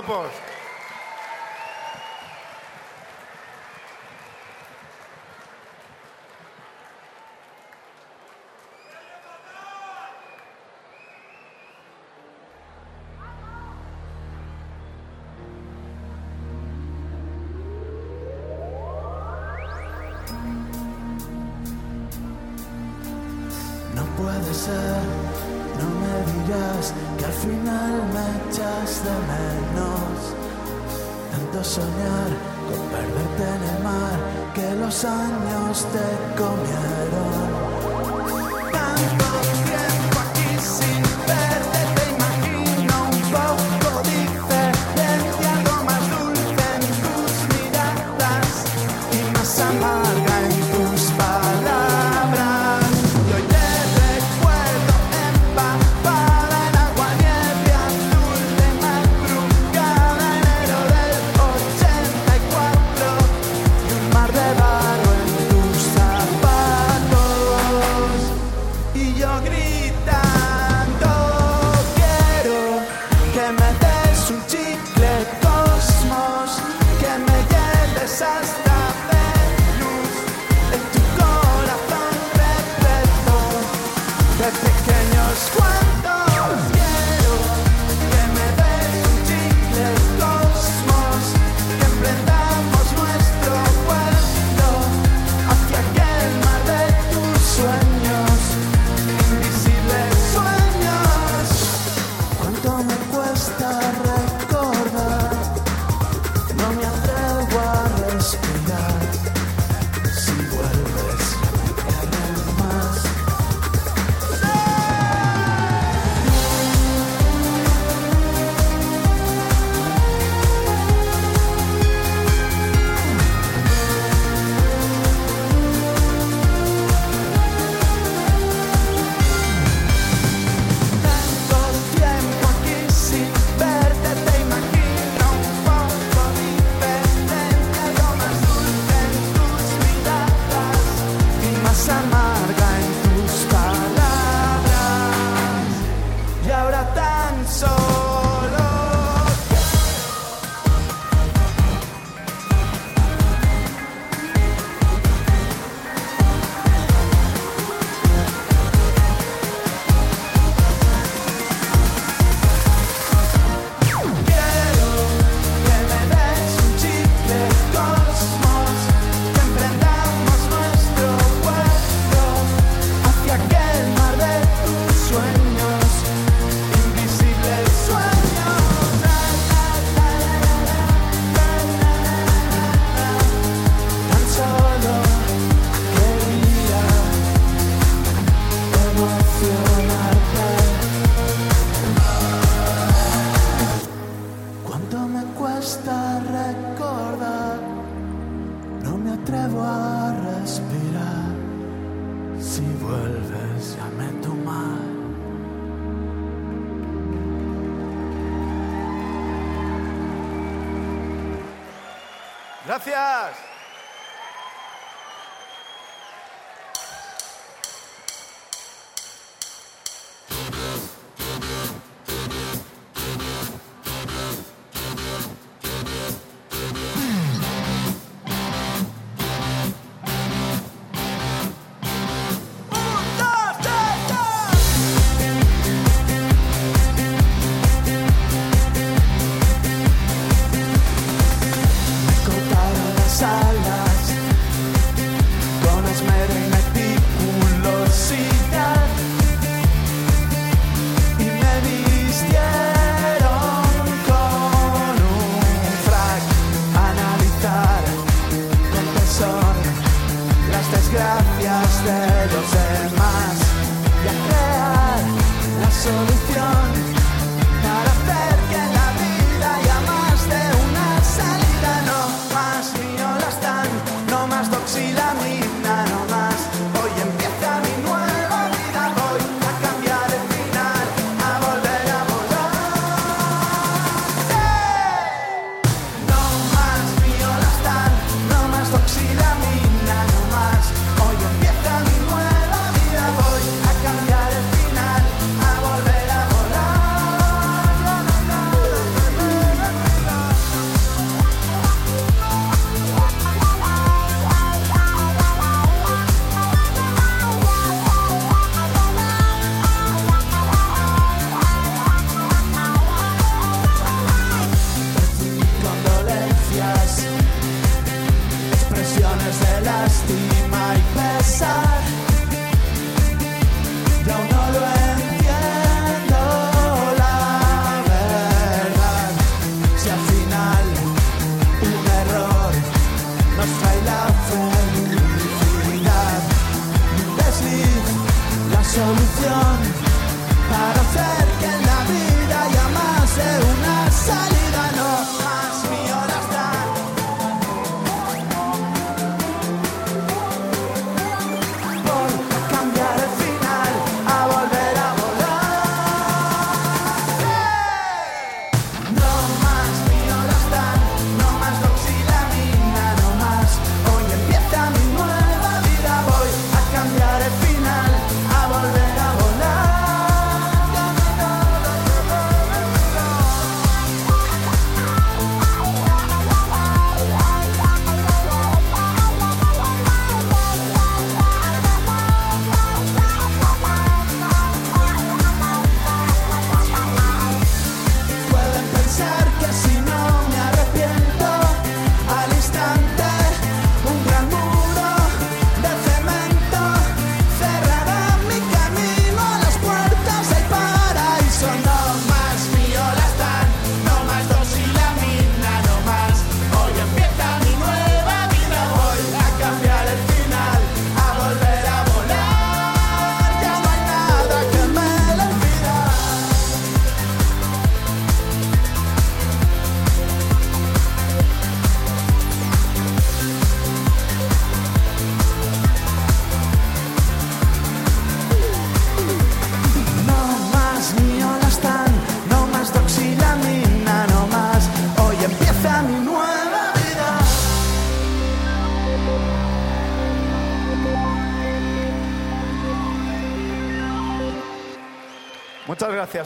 guapos. No puede ser no me dirás que al final me echas de menos. Tanto soñar con perderte en el mar que los años te comieron. Tanto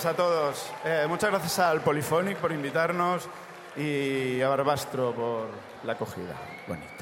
a todos. Eh, muchas gracias al Polifónic por invitarnos y a Barbastro por la acogida. Bonita.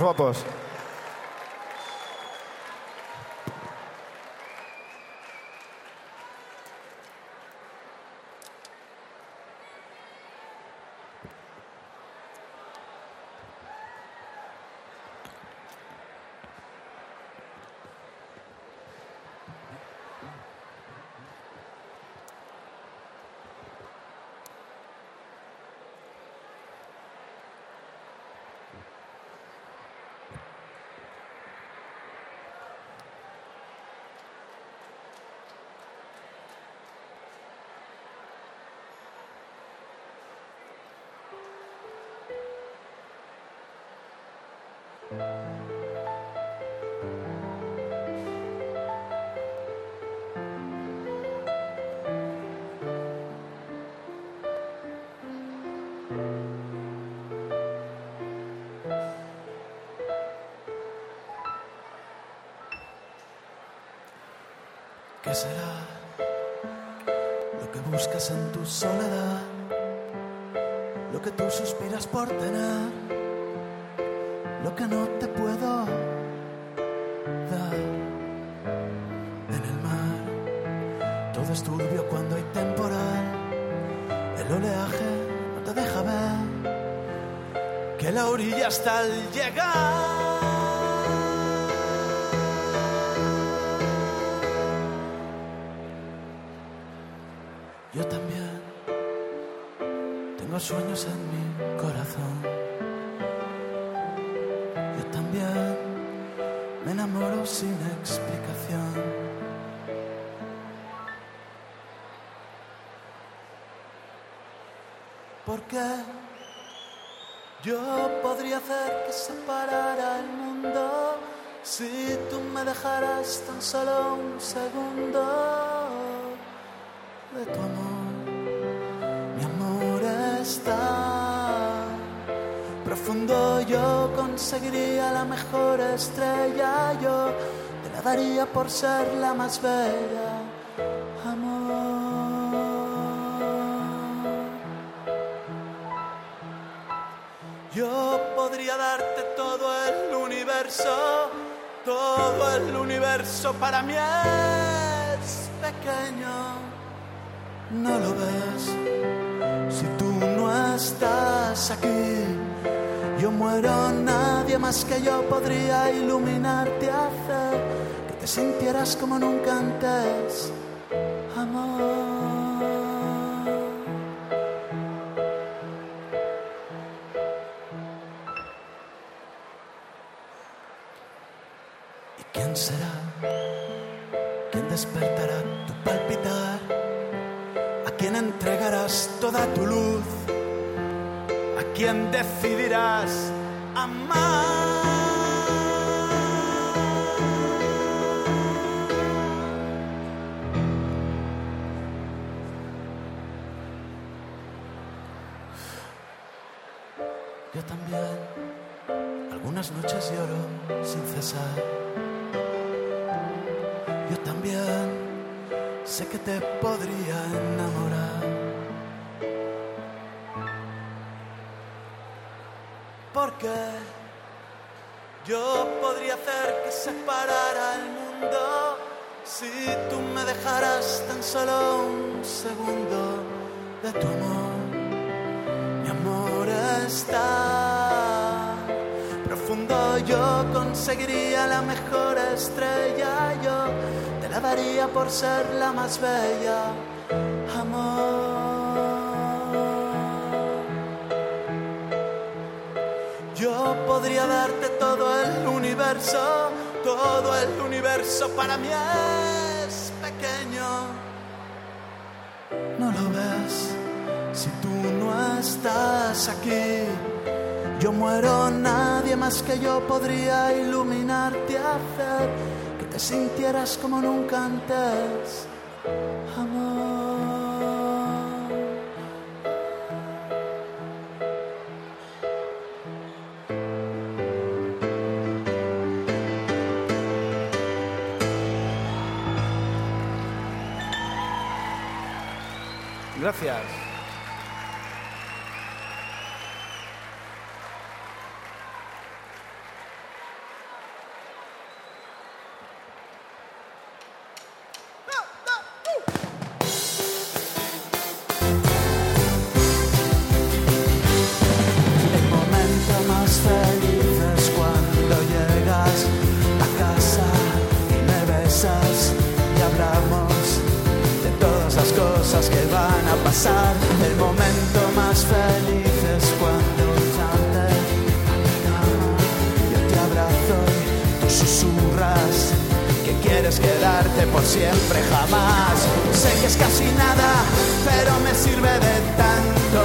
Guapos. ¿Qué será lo que buscas en tu soledad? Lo que tú suspiras por tener, lo que no te puedo dar. En el mar, todo es turbio cuando hay temporal. El oleaje no te deja ver que la orilla está al llegar. sueños en parara el mundo. Si tú me dejaras tan solo un segundo de tu amor. profundo. Yo conseguiría la mejor estrella, yo te la daría por ser la más bella, todo el universo para mí es pequeño, no lo ves si tú no estás aquí yo muero, nadie más que yo podría iluminarte, hacer que te sintieras como nunca antes, amor. Será? ¿Quién despertará tu palpitar? ¿A quién entregarás toda tu luz? quién decidirás amar. Solo un segundo de tu amor. Mi amor está profundo, yo conseguiría la mejor estrella, yo te la daría por ser la más bella. Amor. Yo podría darte todo el universo, todo el universo para mí Muero, nadie más que yo podría iluminarte, hacer que te sintieras como nunca antes. Por siempre jamás. Sé que es casi nada, pero me sirve de tanto.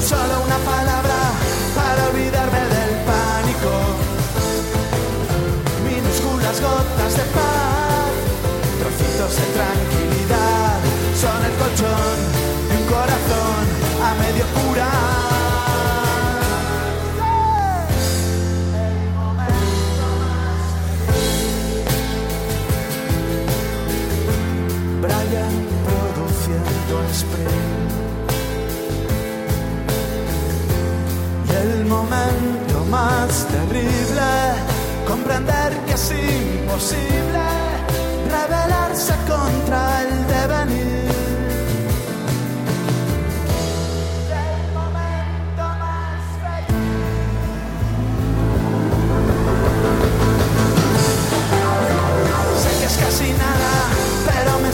Solo una palabra para olvidarme del pánico. Minúsculas gotas de paz, trocitos de tranquilidad. Son el colchón de un corazón a medio curar. Y el momento más terrible, comprender que es imposible rebelarse contra el devenir.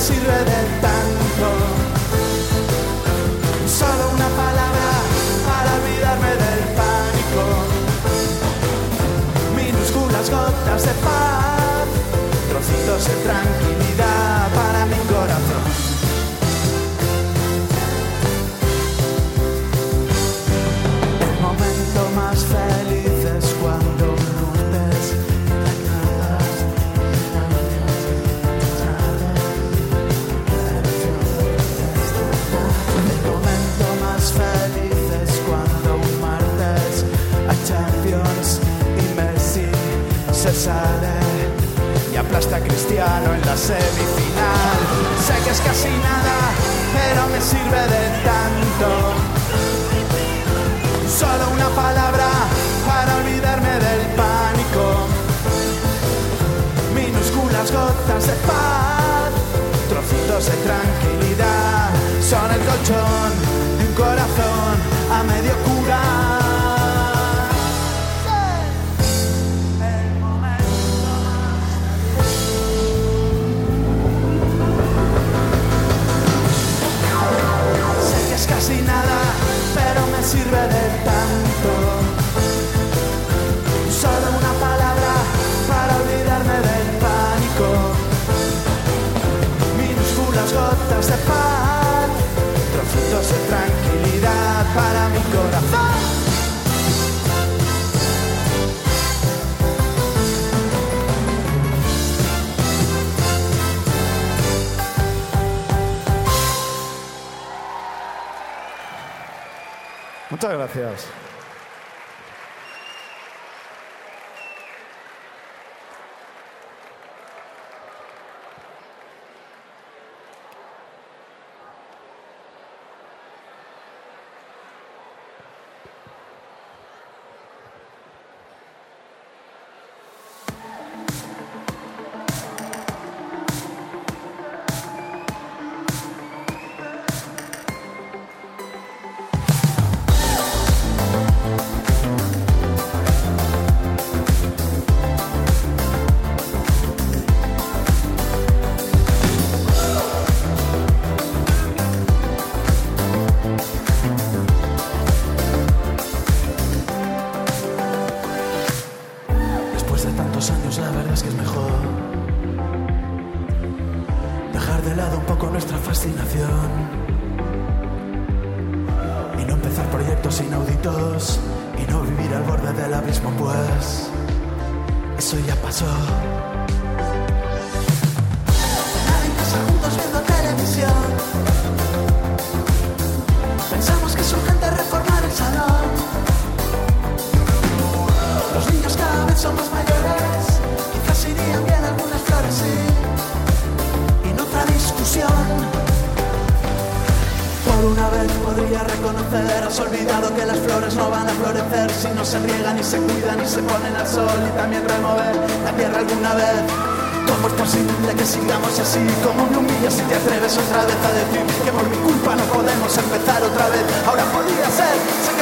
El tranquilidad es casi nada, pero me sirve de tanto. Solo una palabra para olvidarme del pánico. Minúsculas gotas de paz, trocitos de tranquilidad. Son el colchón de un corazón a medio curar. Sirve de tanto. Muchas gracias. Después de tantos años, la verdad es que es mejor dejar de lado un poco nuestra fascinación y no empezar proyectos inauditos y no vivir al borde del abismo, pues eso ya pasó. Juntos viendo televisión. Pensamos que urgente reformar más mayores, quizás irían bien algunas flores, sí. Y no otra discusión. Por una vez podría reconocer, has olvidado que las flores no van a florecer si no se riegan y se cuidan y se ponen al sol y también remover la tierra alguna vez. ¿Cómo es posible que sigamos así? ¿Cómo me humillas si te atreves otra vez a decir que por mi culpa no podemos empezar otra vez? Ahora podía ser.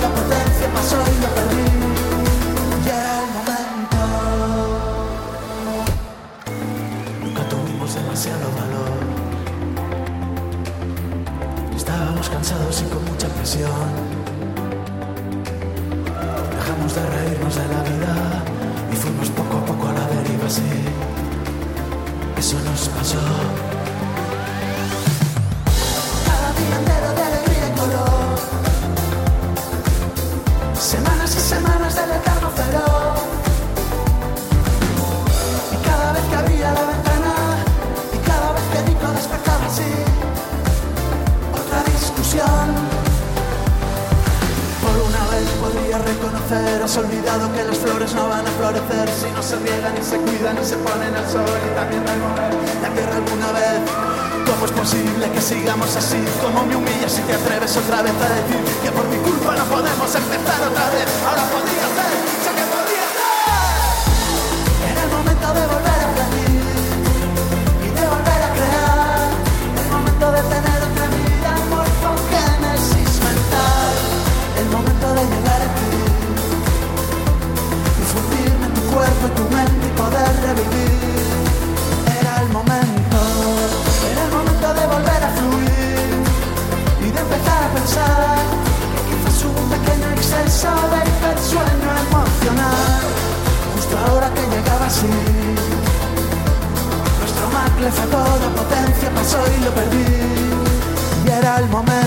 La potencia pasó y lo perdí. Dejamos de reírnos de la vida y fuimos poco a poco a la deriva así. Eso nos pasó. Se riegan y se cuidan y se ponen al sol y también remover la tierra alguna vez. ¿Cómo es posible que sigamos así? ¿Cómo me humillas si te atreves otra vez a decir que por mi culpa no podemos empezar otra vez? Ahora podría ser, el momento.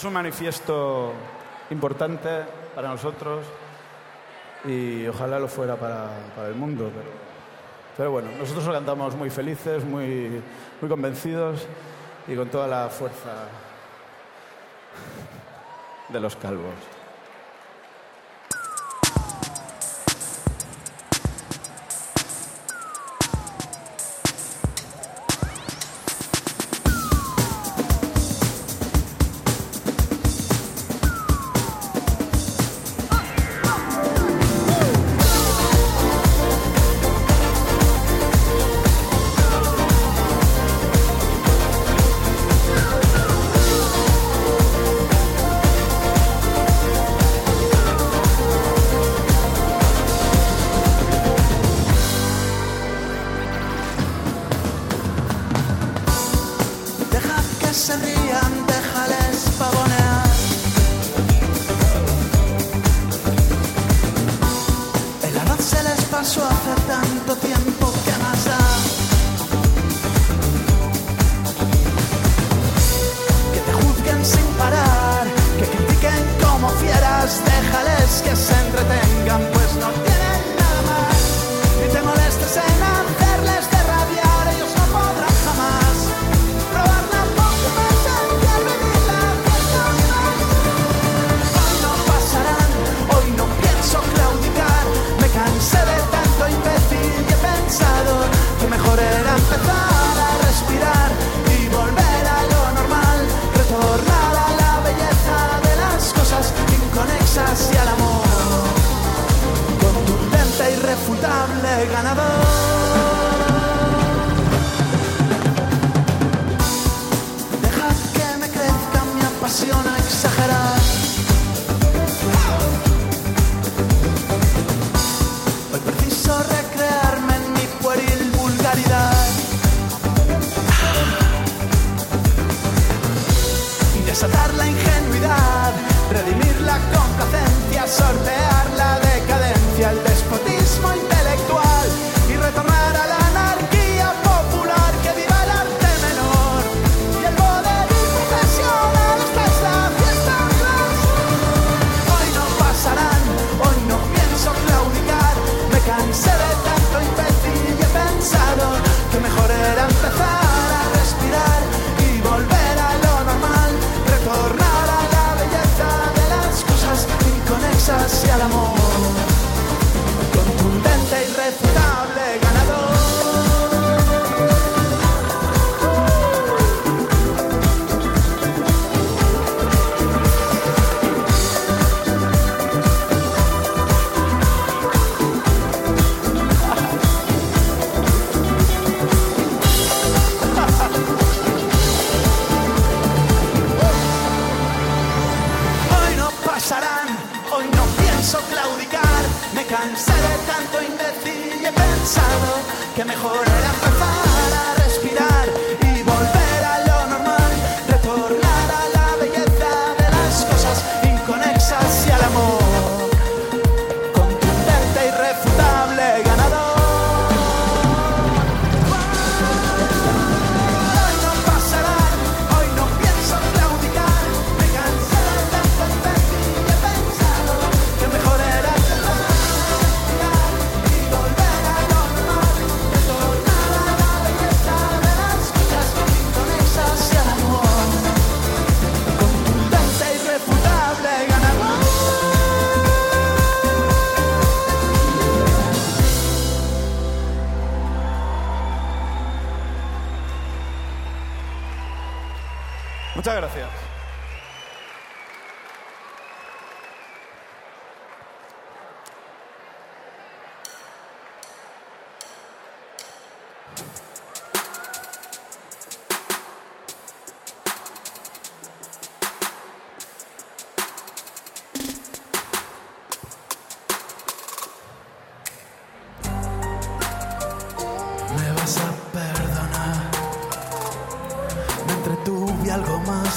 Es un manifiesto importante para nosotros. y ojalá lo fuera para, el mundo. Pero, pero, bueno, nosotros lo cantamos muy felices, muy, muy convencidos y con toda la fuerza de los calvos. desatar la ingenuidad, redimir la complacencia, sortear la decadencia,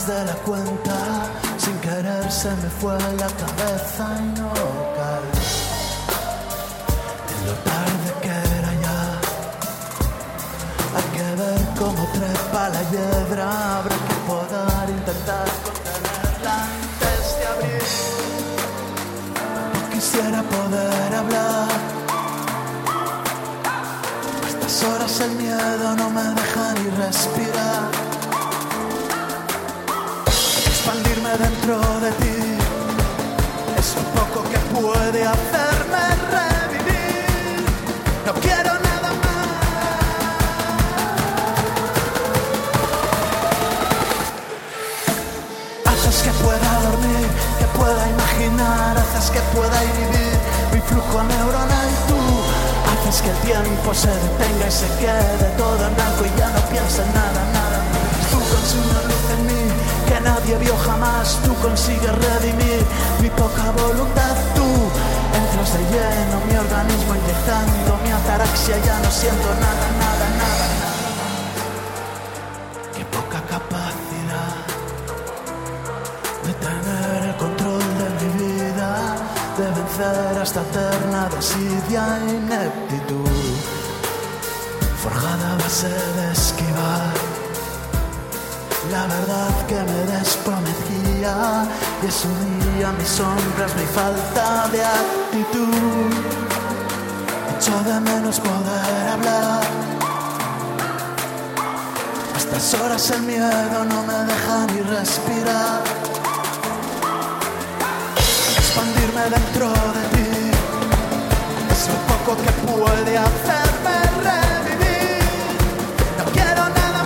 de la cuenta, sin querer se me fue la cabeza y no habrá que poder intentar contenerla antes de abrir. quisiera poder hablar. A estas horas el miedo no me deja ni respirar. Expandirme dentro de ti es lo poco que puede hacerme revivir. No quiero haces que pueda vivir. Mi flujo neuronal y tú haces que el tiempo se detenga y se quede todo en blanco y ya no piense en nada, nada. Tú consigues una luz en mí que nadie vio jamás, tú consigues redimir mi poca voluntad, tú entras de lleno mi organismo inyectando mi ataraxia, ya no siento nada, nada, vencer esta eterna desidia e ineptitud, forjada a base de esquivar la verdad que me desprometía y es un día mis sombras, mi falta de actitud. Echo de menos poder hablar. A estas horas el miedo no me deja ni respirar. Expandirme dentro de ti es lo poco que puede hacerme revivir. No quiero nada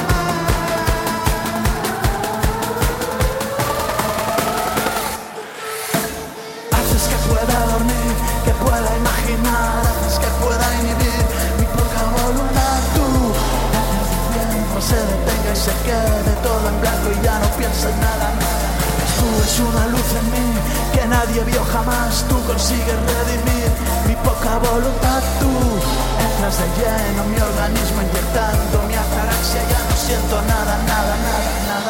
Haces que pueda dormir, que pueda imaginar, haces que pueda inhibir mi poca voluntad. Tú haces tiempo se detenga y se quede todo en blanco y ya no piensa en nada. Es una luz en mí que nadie vio jamás. Tú consigues redimir mi poca voluntad. Tú entras de lleno mi organismo inyectando mi ataraxia. Ya no siento nada, nada, nada, nada.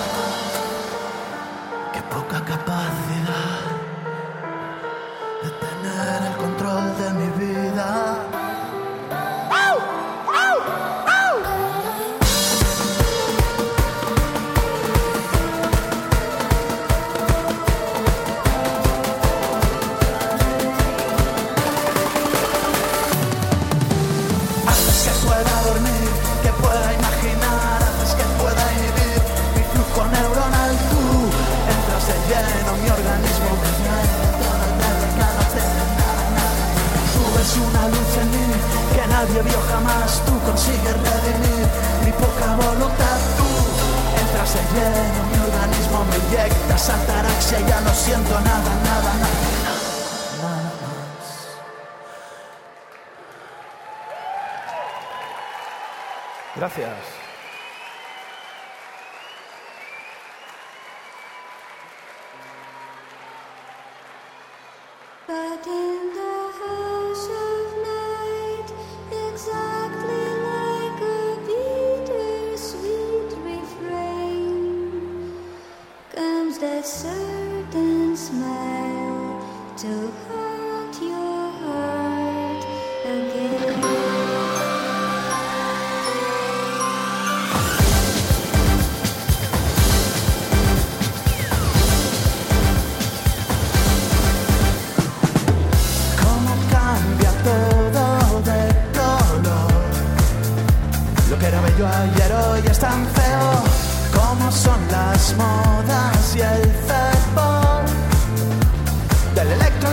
Jamás. Tú consigues redimir mi poca voluntad. Tú entras de lleno mi organismo, me inyectas ataraxia, ya no siento nada, nada, nada. Nada más. Gracias. Ayer hoy es tan feo. Cómo son las modas y el fútbol.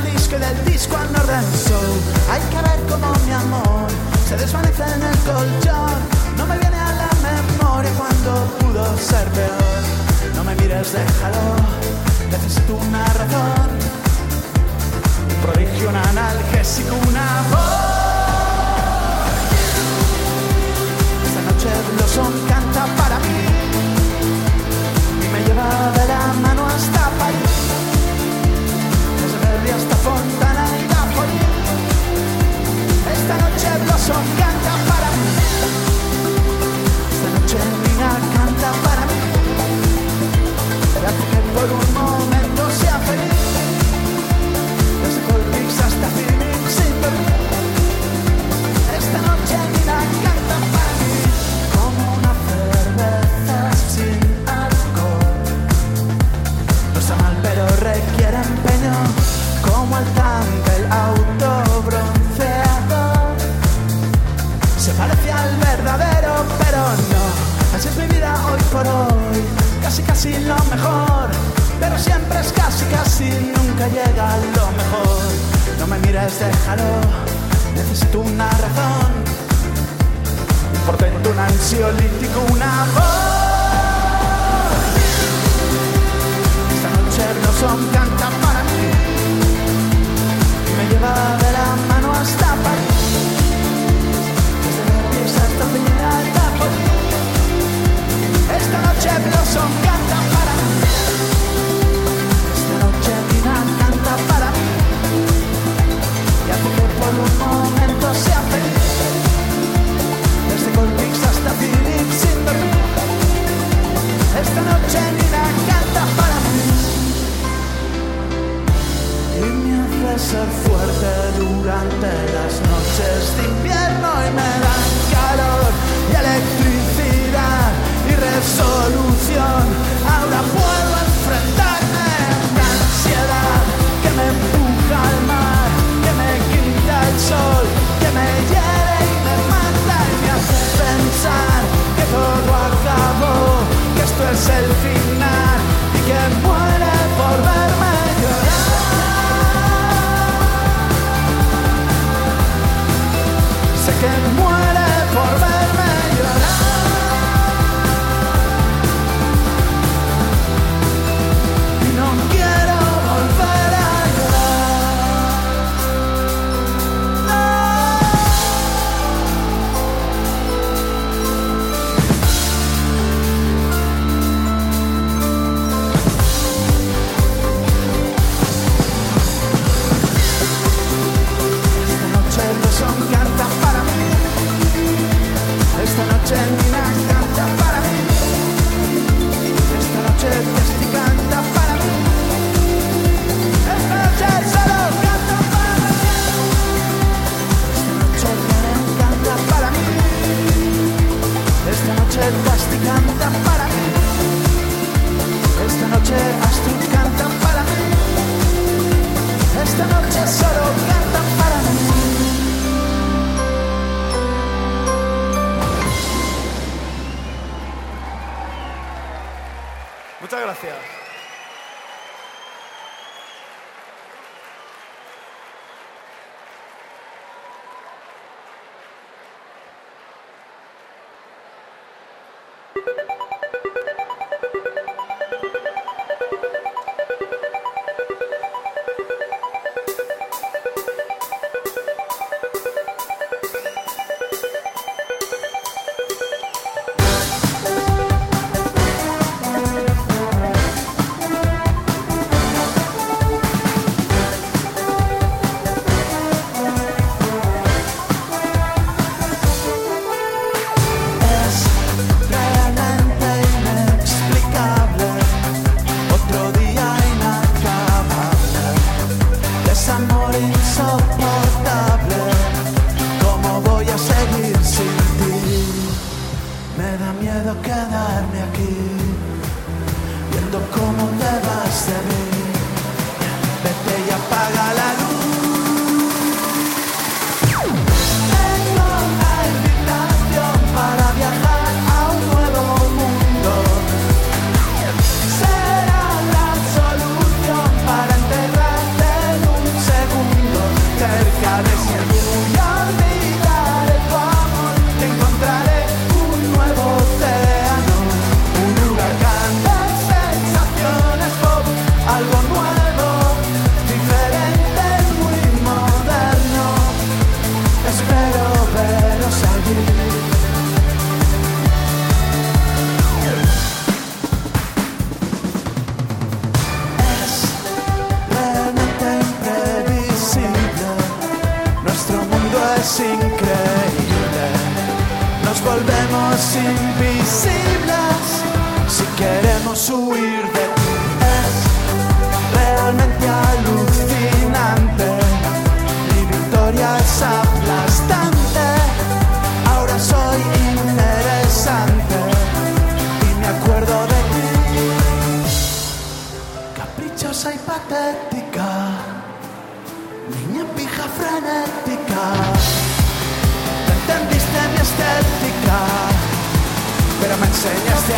Electrodisco y del disco al Northern Soul. Hay que ver cómo mi amor se desvanece en el colchón. No me viene a la memoria cuando pudo ser peor. No me mires, déjalo. Necesito una razón un prodigio, un analgésico, una voz. Esta noche el son canta para mí y me lleva de canta para mí. Esta noche mía canta para mí. Para que por un momento sea feliz. Desde Colpix hasta Phoenix sin dormir. por hoy, casi casi lo mejor, pero siempre es casi casi, nunca llega a lo mejor. No me mires, déjalo, necesito una razón, un portento, un ansiolítico, un amor. Esta noche no son canta para mí, me lleva Ha ha ha!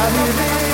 I'll be.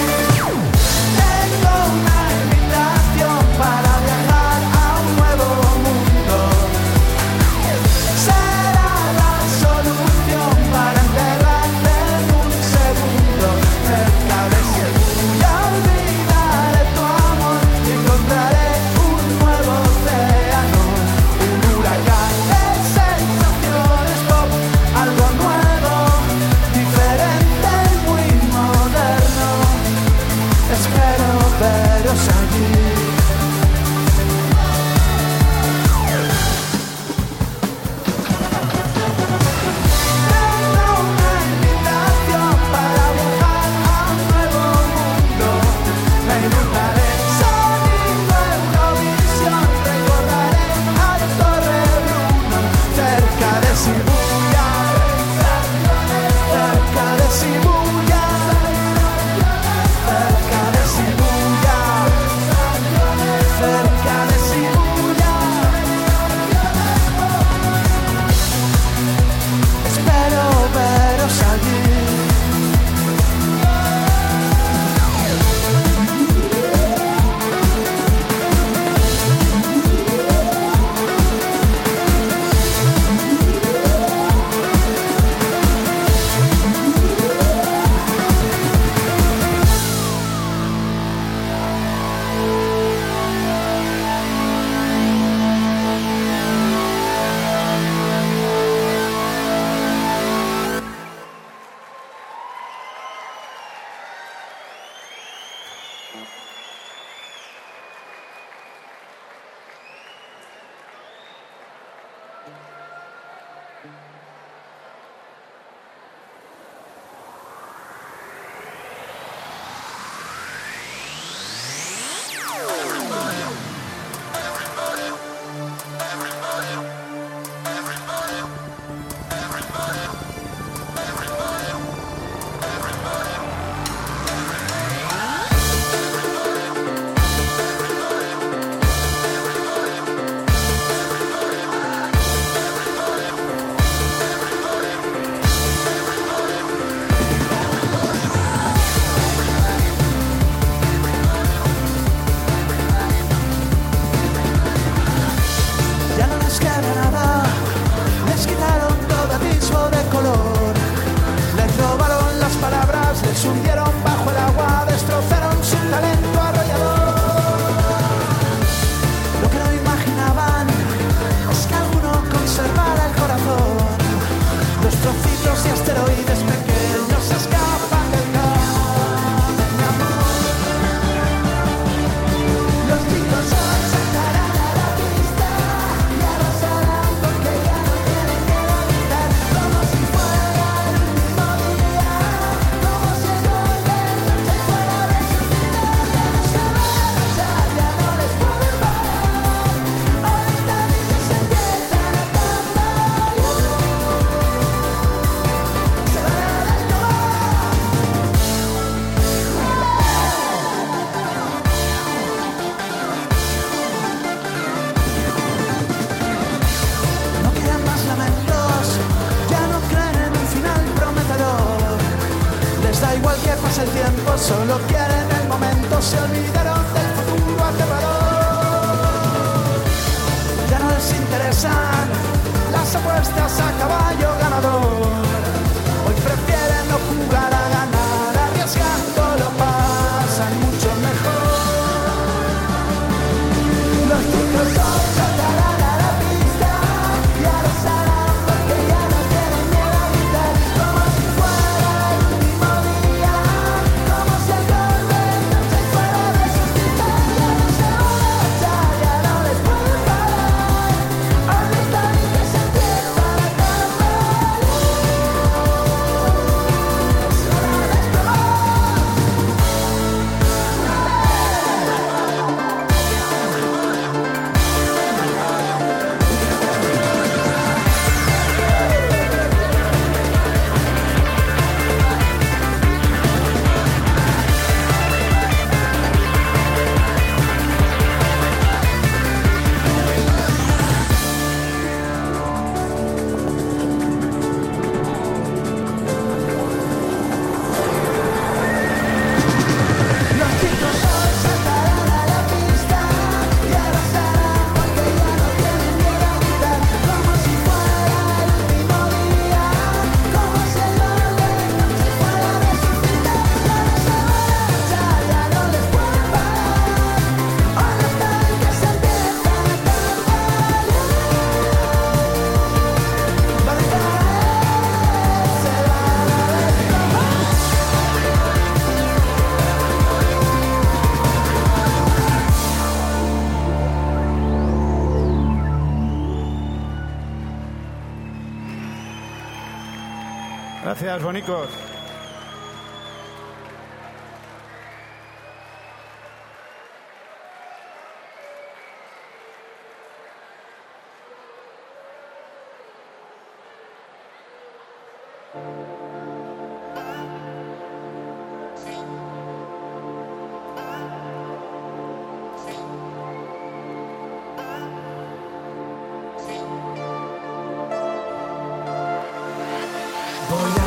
Gracias, bonicos.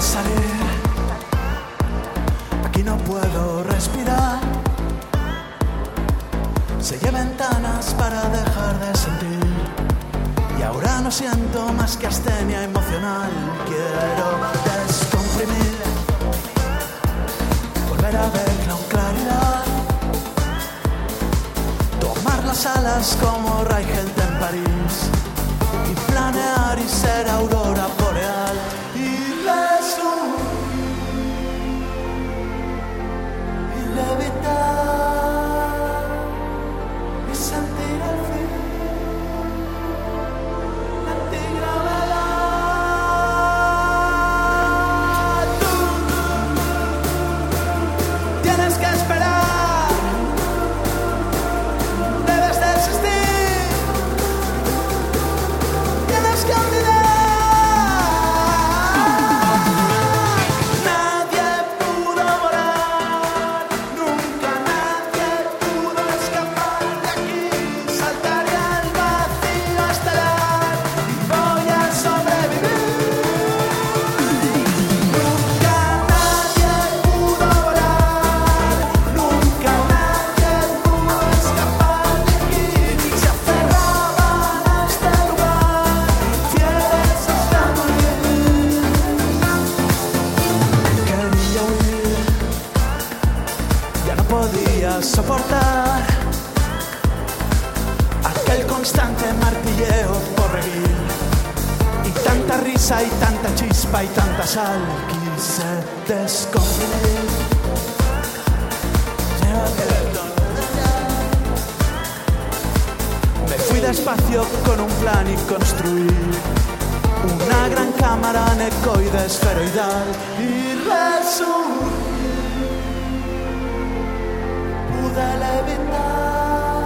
salir. Aquí no puedo respirar. Sellé ventanas para dejar de sentir. Y ahora no siento más que astenia emocional. Quiero descomprimir. Volver a ver con claridad. Tomar las alas como Ray gente en París. Y planear y ser camaran ecoide esferoidal y resurgir. Pude levitar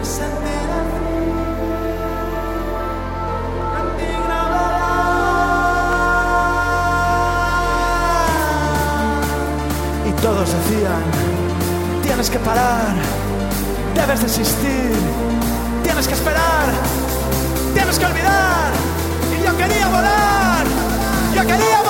y sentir el fin. Y todos decían, tienes que parar, debes desistir, tienes que esperar, tienes que olvidar yo quería volar, yo quería volar.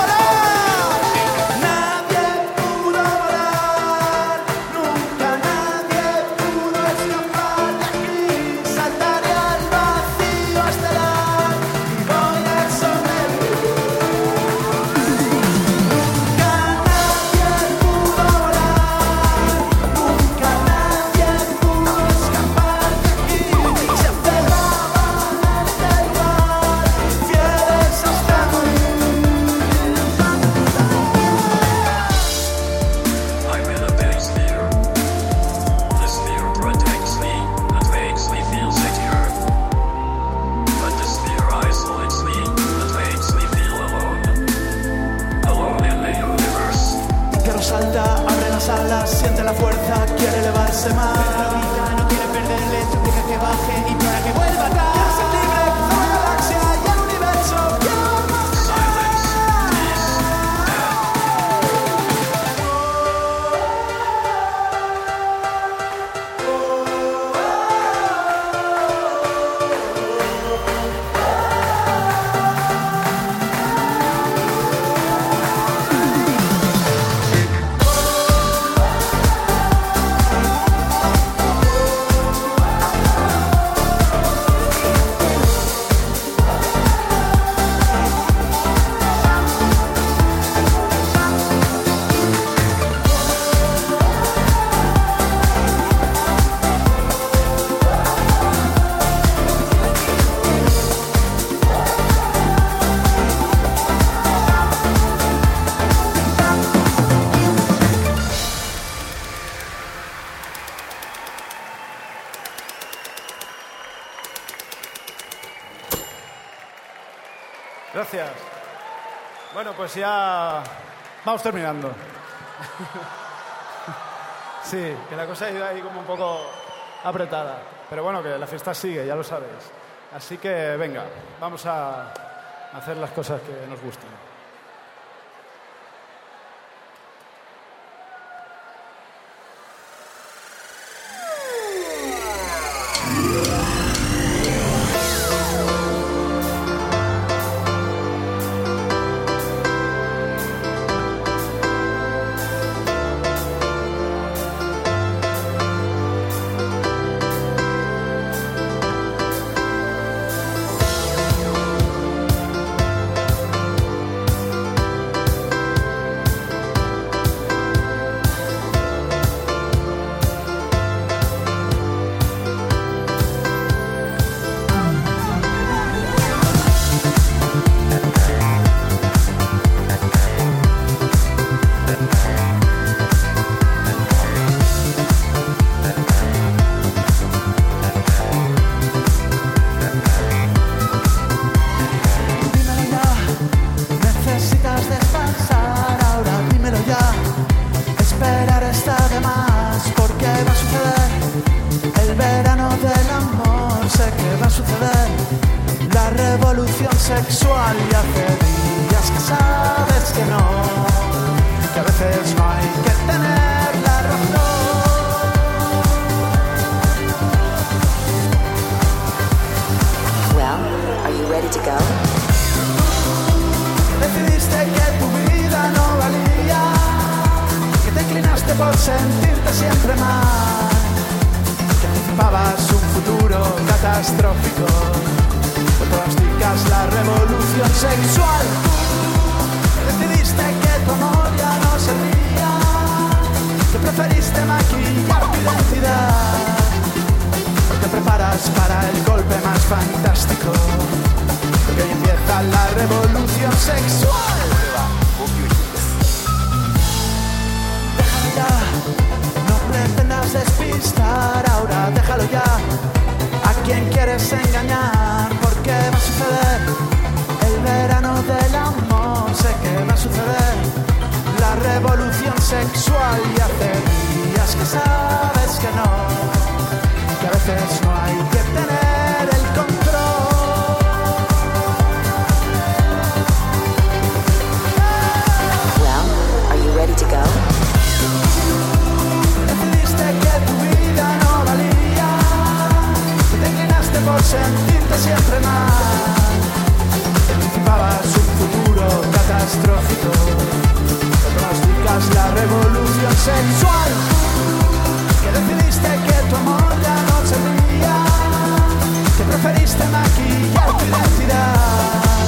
Pues ya vamos terminando. Sí, que la cosa ha ido ahí como un poco apretada. Pero bueno, que la fiesta sigue, ya lo sabéis. Así que venga, vamos a hacer las cosas que nos gustan. Ready to go? Decidiste que tu vida no valía, que te inclinaste por sentirte siempre mal, que anticipabas un futuro catastrófico, pronosticas la revolución sexual. Decidiste que tu amor ya no servía, que preferiste maquillar tu identidad, para el golpe más fantástico. Hoy empieza la revolución sexual. Déjalo ya, no pretendas despistar ahora, déjalo ya. A quien quieres engañar, porque va a suceder. El verano del amor, sé que va a suceder. La revolución sexual y hace días que sabes que no, que a veces no hay que tener el control. Well, are you ready to go? Decidiste que tu vida no valía, que te inclinaste por sentirte siempre mal, que anticipabas un futuro catastrófico, que pronosticas la revolución sexual, decidiste que tu amor ya no servía, que preferiste maquillar tu identidad,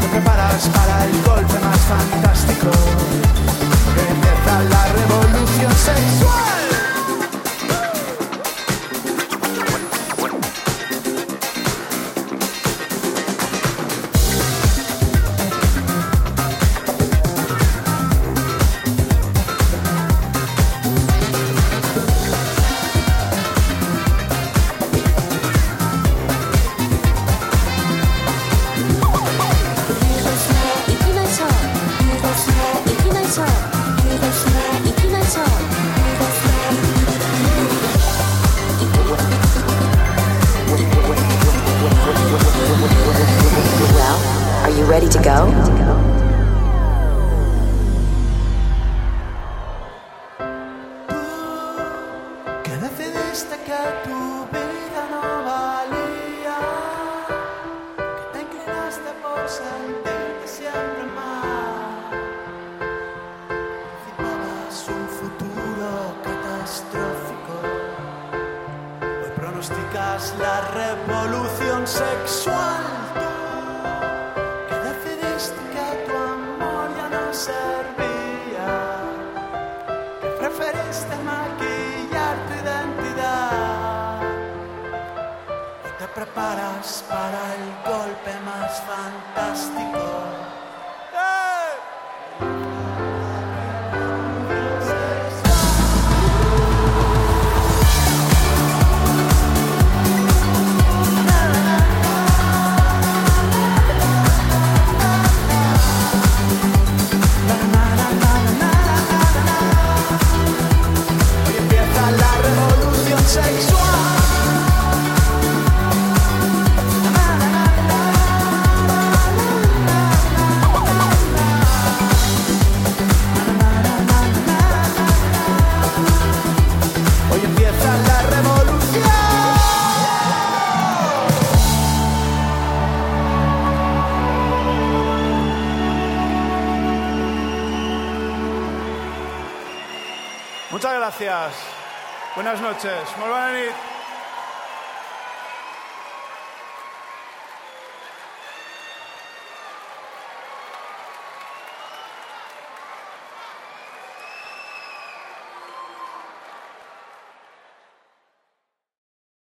te preparas para el golpe más fantástico. Que empieza la revolución sexual. Go?